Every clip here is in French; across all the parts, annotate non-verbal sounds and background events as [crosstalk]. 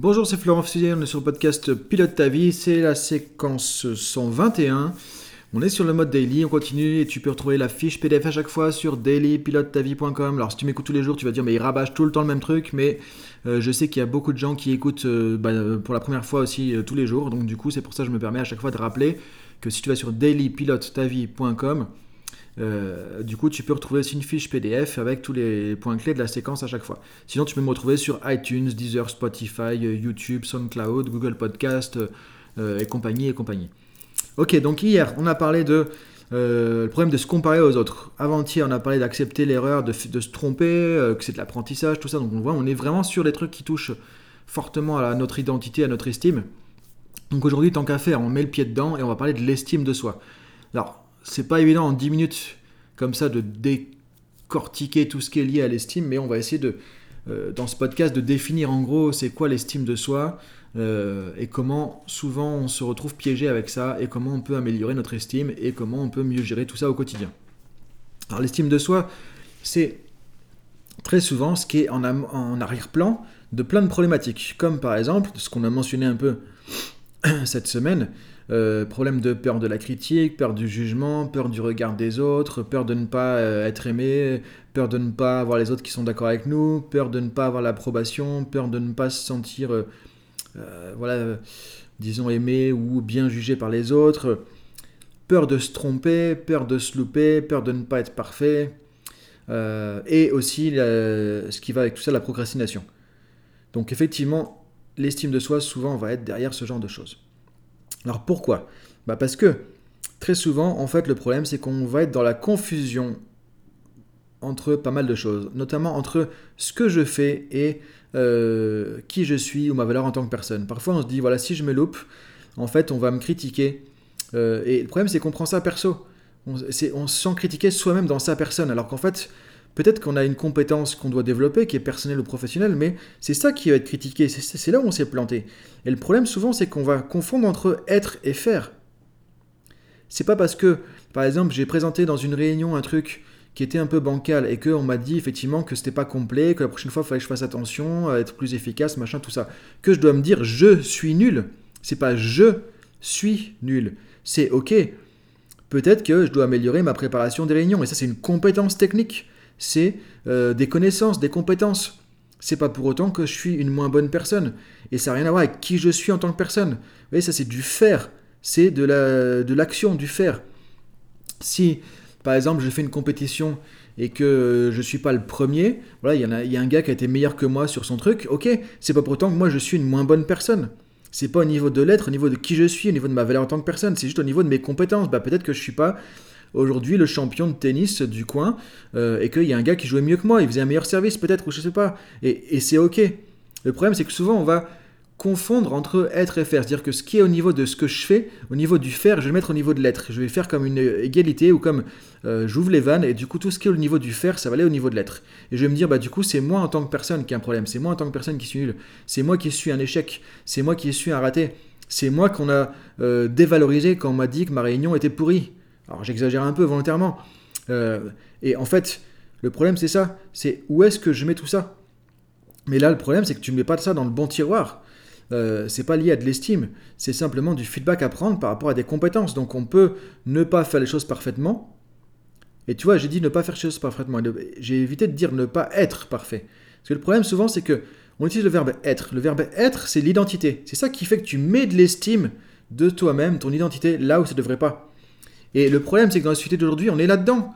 Bonjour, c'est Florent Fusier, on est sur le podcast Pilote ta vie, c'est la séquence 121. On est sur le mode daily, on continue et tu peux retrouver la fiche PDF à chaque fois sur dailypilotetavie.com. Alors si tu m'écoutes tous les jours, tu vas dire mais il rabâche tout le temps le même truc, mais euh, je sais qu'il y a beaucoup de gens qui écoutent euh, bah, pour la première fois aussi euh, tous les jours, donc du coup c'est pour ça que je me permets à chaque fois de rappeler que si tu vas sur dailypilotetavie.com, euh, du coup, tu peux retrouver aussi une fiche PDF avec tous les points clés de la séquence à chaque fois. Sinon, tu peux me retrouver sur iTunes, Deezer, Spotify, YouTube, SoundCloud, Google Podcast euh, et compagnie et compagnie. Ok, donc hier, on a parlé de euh, le problème de se comparer aux autres. Avant-hier, on a parlé d'accepter l'erreur, de, se tromper, que c'est de l'apprentissage, tout ça. Donc on voit, on est vraiment sur des trucs qui touchent fortement à notre identité, à notre estime. Donc aujourd'hui, tant qu'à faire, on met le pied dedans et on va parler de l'estime de soi. Alors, c'est pas évident en 10 minutes comme ça de décortiquer tout ce qui est lié à l'estime, mais on va essayer de, euh, dans ce podcast, de définir en gros c'est quoi l'estime de soi euh, et comment souvent on se retrouve piégé avec ça et comment on peut améliorer notre estime et comment on peut mieux gérer tout ça au quotidien. Alors l'estime de soi, c'est très souvent ce qui est en, en arrière-plan de plein de problématiques, comme par exemple ce qu'on a mentionné un peu [clears throat] cette semaine, euh, problème de peur de la critique, peur du jugement, peur du regard des autres, peur de ne pas euh, être aimé, peur de ne pas avoir les autres qui sont d'accord avec nous, peur de ne pas avoir l'approbation, peur de ne pas se sentir, euh, voilà, disons, aimé ou bien jugé par les autres, peur de se tromper, peur de se louper, peur de ne pas être parfait, et aussi ce qui va avec tout ça, la procrastination. Donc effectivement, l'estime de soi souvent va être derrière ce genre de choses. Alors pourquoi? Bah Parce que très souvent, en fait, le problème, c'est qu'on va être dans la confusion entre pas mal de choses, notamment entre ce que je fais et euh, qui je suis ou ma valeur en tant que personne. Parfois, on se dit, voilà, si je me loupe, en fait, on va me critiquer. Euh, et le problème, c'est qu'on prend ça perso. On, on se sent critiquer soi-même dans sa personne, alors qu'en fait, Peut-être qu'on a une compétence qu'on doit développer, qui est personnelle ou professionnelle, mais c'est ça qui va être critiqué, c'est là où on s'est planté. Et le problème souvent, c'est qu'on va confondre entre être et faire. C'est pas parce que, par exemple, j'ai présenté dans une réunion un truc qui était un peu bancal et qu'on m'a dit effectivement que c'était pas complet, que la prochaine fois il fallait que je fasse attention, à être plus efficace, machin, tout ça, que je dois me dire je suis nul. C'est pas je suis nul. C'est ok. Peut-être que je dois améliorer ma préparation des réunions, et ça c'est une compétence technique c'est euh, des connaissances, des compétences. C'est pas pour autant que je suis une moins bonne personne. Et ça n'a rien à voir avec qui je suis en tant que personne. Vous voyez, ça c'est du faire. C'est de l'action, la, de du faire. Si, par exemple, je fais une compétition et que je ne suis pas le premier, voilà, il y, a, y a un gars qui a été meilleur que moi sur son truc, ok, c'est pas pour autant que moi je suis une moins bonne personne. C'est pas au niveau de l'être, au niveau de qui je suis, au niveau de ma valeur en tant que personne, c'est juste au niveau de mes compétences. Bah, peut-être que je suis pas aujourd'hui le champion de tennis du coin euh, et qu'il y a un gars qui jouait mieux que moi, il faisait un meilleur service peut-être, ou je sais pas. Et, c'est ok. Le problème, c'est que souvent, on va confondre entre être et faire. C'est-à-dire que ce qui est au niveau de ce que je fais, au niveau du faire, je vais le mettre au niveau de l'être. Je vais faire comme une égalité ou comme euh, j'ouvre les vannes et du coup tout ce qui est au niveau du faire, ça va aller au niveau de l'être. Et je vais me dire, bah du coup c'est moi en tant que personne qui a un problème, c'est moi en tant que personne qui suis nul, c'est moi qui suis un échec, c'est moi qui suis un raté, c'est moi qu'on a euh, dévalorisé quand on m'a dit que ma réunion était pourrie. Alors j'exagère un peu volontairement. Euh, et en fait, le problème c'est ça, c'est où est-ce que je mets tout ça? Mais là, le problème c'est que tu ne mets pas ça dans le bon tiroir. Euh, c'est pas lié à de l'estime, c'est simplement du feedback à prendre par rapport à des compétences. Donc on peut ne pas faire les choses parfaitement. Et tu vois, j'ai dit ne pas faire les choses parfaitement. J'ai évité de dire ne pas être parfait. Parce que le problème souvent c'est que on utilise le verbe être. Le verbe être, c'est l'identité. C'est ça qui fait que tu mets de l'estime de toi-même, ton identité, là où ça ne devrait pas. Et le problème, c'est que dans la société d'aujourd'hui, on est là-dedans.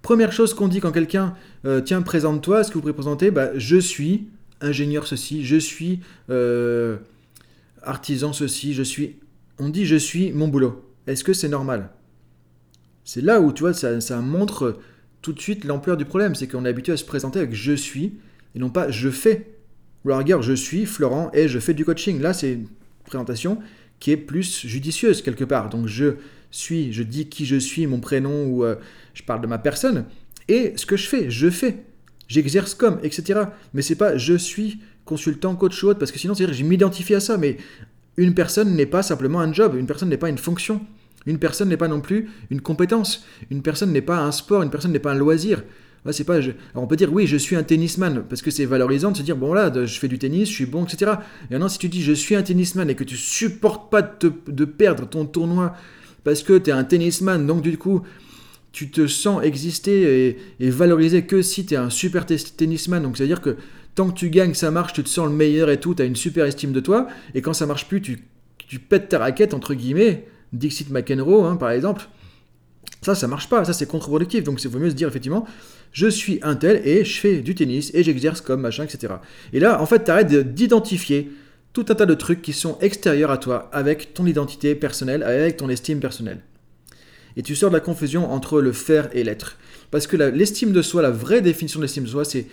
Première chose qu'on dit quand quelqu'un, euh, tiens, présente-toi, ce que vous pouvez présenter, bah, je suis ingénieur ceci, je suis euh, artisan ceci, je suis... On dit je suis mon boulot. Est-ce que c'est normal? C'est là où, tu vois, ça, montre tout de suite l'ampleur du problème. C'est qu'on est habitué à se présenter avec je suis et non pas je fais. Ou alors, regarde, je suis Florent et je fais du coaching. Là, c'est une présentation qui est plus judicieuse quelque part. Donc, je suis, je dis qui je suis, mon prénom, ou euh, je parle de ma personne, et ce que je fais, je fais. J'exerce comme, etc. Mais c'est pas je suis consultant, coach ou autre, parce que sinon, c'est-à-dire je m'identifie à ça, mais une personne n'est pas simplement un job, une personne n'est pas une fonction. Une personne n'est pas non plus une compétence. Une personne n'est pas un sport, une personne n'est pas un loisir. C'est pas. Alors, on peut dire oui, je suis un tennisman parce que c'est valorisant de se dire bon là, je fais du tennis, je suis bon, etc. Et maintenant, si tu dis je suis un tennisman et que tu supportes pas de perdre ton tournoi parce que tu es un tennisman, donc du coup, tu te sens exister et, valoriser que si tu es un super tennisman. Donc, c'est-à-dire que tant que tu gagnes, ça marche, tu te sens le meilleur et tout, tu as une super estime de toi. Et quand ça marche plus, tu, tu pètes ta raquette, entre guillemets, Dixit McEnroe, hein, par exemple. Ça, ça marche pas, ça c'est contre-productif. Donc, il vaut mieux se dire effectivement, je suis un tel et je fais du tennis et j'exerce comme machin, etc. Et là, en fait, tu arrêtes d'identifier tout un tas de trucs qui sont extérieurs à toi avec ton identité personnelle, avec ton estime personnelle. Et tu sors de la confusion entre le faire et l'être. Parce que l'estime de soi, la vraie définition de l'estime de soi, c'est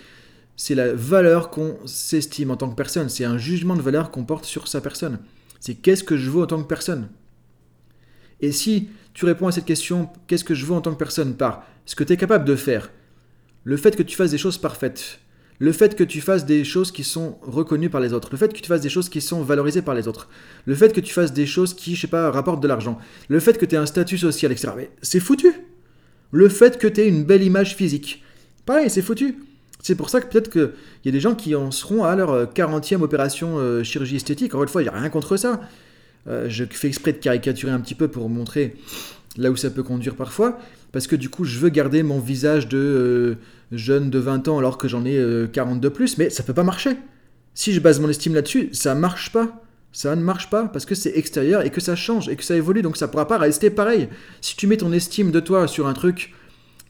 c'est la valeur qu'on s'estime en tant que personne. C'est un jugement de valeur qu'on porte sur sa personne. C'est qu'est-ce que je veux en tant que personne. Et si tu réponds à cette question, qu'est-ce que je veux en tant que personne, par ce que tu es capable de faire, le fait que tu fasses des choses parfaites, le fait que tu fasses des choses qui sont reconnues par les autres, le fait que tu fasses des choses qui sont valorisées par les autres, le fait que tu fasses des choses qui, je sais pas, rapportent de l'argent, le fait que tu aies un statut social, etc. Mais c'est foutu Le fait que tu aies une belle image physique, pareil, c'est foutu c'est pour ça que peut-être qu'il y a des gens qui en seront à leur 40e euh, opération euh, chirurgie esthétique. Encore une fois, il n'y a rien contre ça. Euh, je fais exprès de caricaturer un petit peu pour montrer là où ça peut conduire parfois. Parce que du coup, je veux garder mon visage de jeune de 20 ans alors que j'en ai 40 de plus. Mais ça peut pas marcher. Si je base mon estime là-dessus, ça marche pas. Ça ne marche pas parce que c'est extérieur et que ça change et que ça évolue. Donc ça pourra pas rester pareil. Si tu mets ton estime de toi sur un truc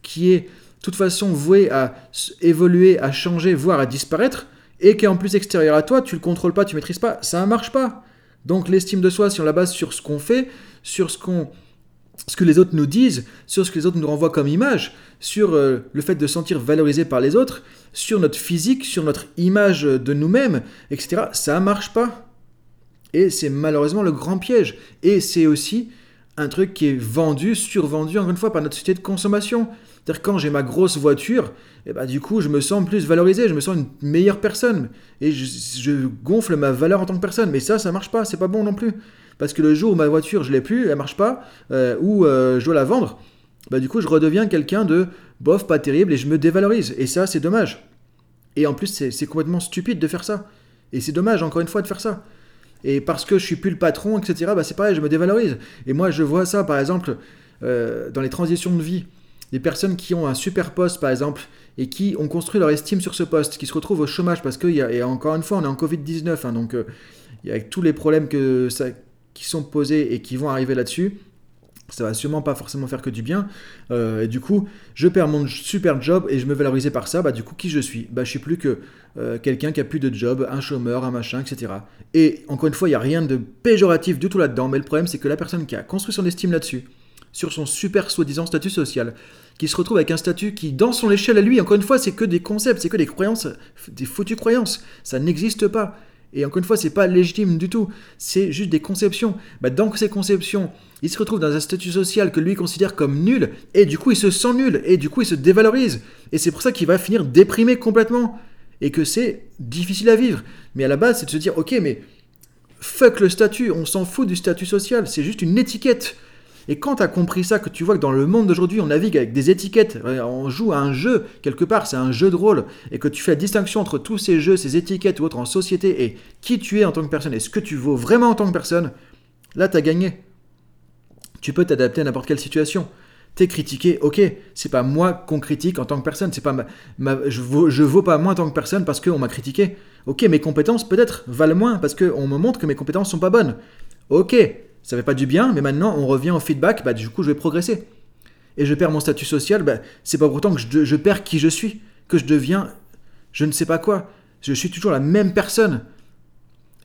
qui est toute façon voué à évoluer, à changer, voire à disparaître, et qui est en plus extérieur à toi, tu le contrôles pas, tu maîtrises pas, ça ne marche pas. Donc l'estime de soi, si on la base sur ce qu'on fait, sur ce qu'on ce que les autres nous disent, sur ce que les autres nous renvoient comme image, sur euh, le fait de sentir valorisé par les autres, sur notre physique, sur notre image de nous-mêmes, etc., ça marche pas. Et c'est malheureusement le grand piège. Et c'est aussi un truc qui est vendu, survendu, encore une fois, par notre société de consommation. C'est-à-dire quand j'ai ma grosse voiture, eh ben, du coup, je me sens plus valorisé, je me sens une meilleure personne. Et je, gonfle ma valeur en tant que personne. Mais ça, ça marche pas, c'est pas bon non plus. Parce que le jour où ma voiture, je l'ai plus, elle marche pas, euh, ou euh, je dois la vendre, bah, du coup, je redeviens quelqu'un de bof, pas terrible, et je me dévalorise. Et ça, c'est dommage. Et en plus, c'est complètement stupide de faire ça. Et c'est dommage, encore une fois, de faire ça. Et parce que je suis plus le patron, etc., bah, c'est pareil, je me dévalorise. Et moi, je vois ça, par exemple, euh, dans les transitions de vie des personnes qui ont un super poste, par exemple, et qui ont construit leur estime sur ce poste, qui se retrouvent au chômage, parce que, y a, et encore une fois, on est en Covid-19, hein, donc il y a tous les problèmes que ça, qui sont posés et qui vont arriver là-dessus, ça va sûrement pas forcément faire que du bien. Euh, et du coup, je perds mon super job et je me valorisais par ça. Bah du coup, qui je suis? Bah je suis plus que euh, quelqu'un qui a plus de job, un chômeur, un machin, etc. Et encore une fois, il y a rien de péjoratif du tout là-dedans. Mais le problème, c'est que la personne qui a construit son estime là-dessus, sur son super soi-disant statut social, qui se retrouve avec un statut qui, dans son échelle à lui, encore une fois, c'est que des concepts, c'est que des croyances, des foutues croyances. Ça n'existe pas. Et encore une fois, c'est pas légitime du tout. C'est juste des conceptions. Bah, dans ces conceptions, il se retrouve dans un statut social que lui considère comme nul, et du coup, il se sent nul, et du coup, il se dévalorise. Et c'est pour ça qu'il va finir déprimé complètement. Et que c'est difficile à vivre. Mais à la base, c'est de se dire, ok, mais fuck le statut, on s'en fout du statut social, c'est juste une étiquette. Et quand tu as compris ça, que tu vois que dans le monde d'aujourd'hui, on navigue avec des étiquettes, on joue à un jeu, quelque part, c'est un jeu de rôle, et que tu fais la distinction entre tous ces jeux, ces étiquettes ou autres en société, et qui tu es en tant que personne, et ce que tu vaux vraiment en tant que personne, là, tu as gagné. Tu peux t'adapter à n'importe quelle situation. T'es critiqué, ok, c'est pas moi qu'on critique en tant que personne, c'est pas je, vaux, vaux pas moins en tant que personne parce qu'on m'a critiqué. Ok, mes compétences peut-être valent moins parce qu'on me montre que mes compétences sont pas bonnes. Ok, ça fait pas du bien, mais maintenant on revient au feedback, bah du coup je vais progresser. Et je perds mon statut social, bah, c'est pas pourtant que je, perds qui je suis, que je deviens je ne sais pas quoi. Je suis toujours la même personne.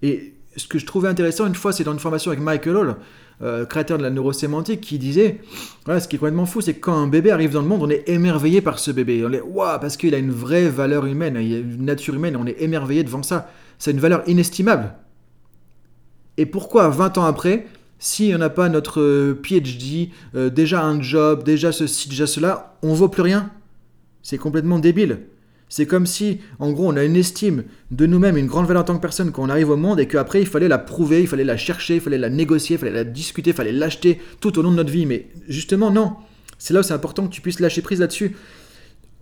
Et ce que je trouvais intéressant une fois, c'est dans une formation avec Michael Hall, euh, créateur de la neurosémantique, qui disait ce qui est complètement fou, c'est que quand un bébé arrive dans le monde, on est émerveillé par ce bébé. On est waouh, parce qu'il a une vraie valeur humaine, il a une nature humaine, on est émerveillé devant ça. C'est une valeur inestimable. Et pourquoi 20 ans après, si on n'a pas notre euh, PhD, euh, déjà un job, déjà ceci, déjà cela, on vaut plus rien. C'est complètement débile. C'est comme si, en gros, on a une estime de nous-mêmes, une grande valeur en tant que personne quand on arrive au monde et qu'après il fallait la prouver, il fallait la chercher, il fallait la négocier, il fallait la discuter, il fallait l'acheter tout au long de notre vie. Mais justement, non. C'est là où c'est important que tu puisses lâcher prise là-dessus.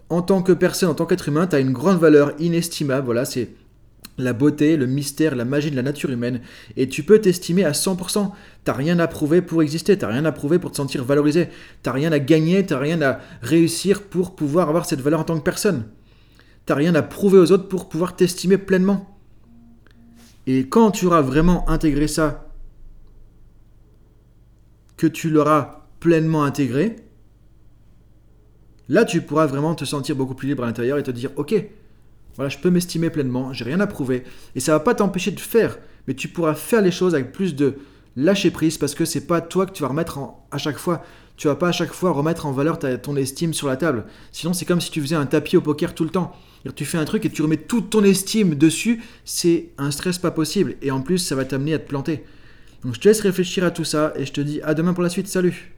en tant que personne, en tant qu'être humain, tu as une grande valeur inestimable. Voilà, c'est la beauté, le mystère, la magie de la nature humaine. Et tu peux t'estimer à 100%. T'as rien à prouver pour exister, t'as rien à prouver pour te sentir valorisé, t'as rien à gagner, t'as rien à réussir pour pouvoir avoir cette valeur en tant que personne. T'as rien à prouver aux autres pour pouvoir t'estimer pleinement. Et quand tu auras vraiment intégré ça, que tu l'auras pleinement intégré, là tu pourras vraiment te sentir beaucoup plus libre à l'intérieur et te dire ok, voilà, je peux m'estimer pleinement, j'ai rien à prouver. Et ça va pas t'empêcher de faire, mais tu pourras faire les choses avec plus de lâcher prise parce que c'est pas toi que tu vas remettre à chaque fois. Tu vas pas à chaque fois remettre en valeur ton estime sur la table. Sinon, c'est comme si tu faisais un tapis au poker tout le temps. Tu fais un truc et tu remets toute ton estime dessus, c'est un stress pas possible. Et en plus, ça va t'amener à te planter. Donc je te laisse réfléchir à tout ça et je te dis à demain pour la suite. Salut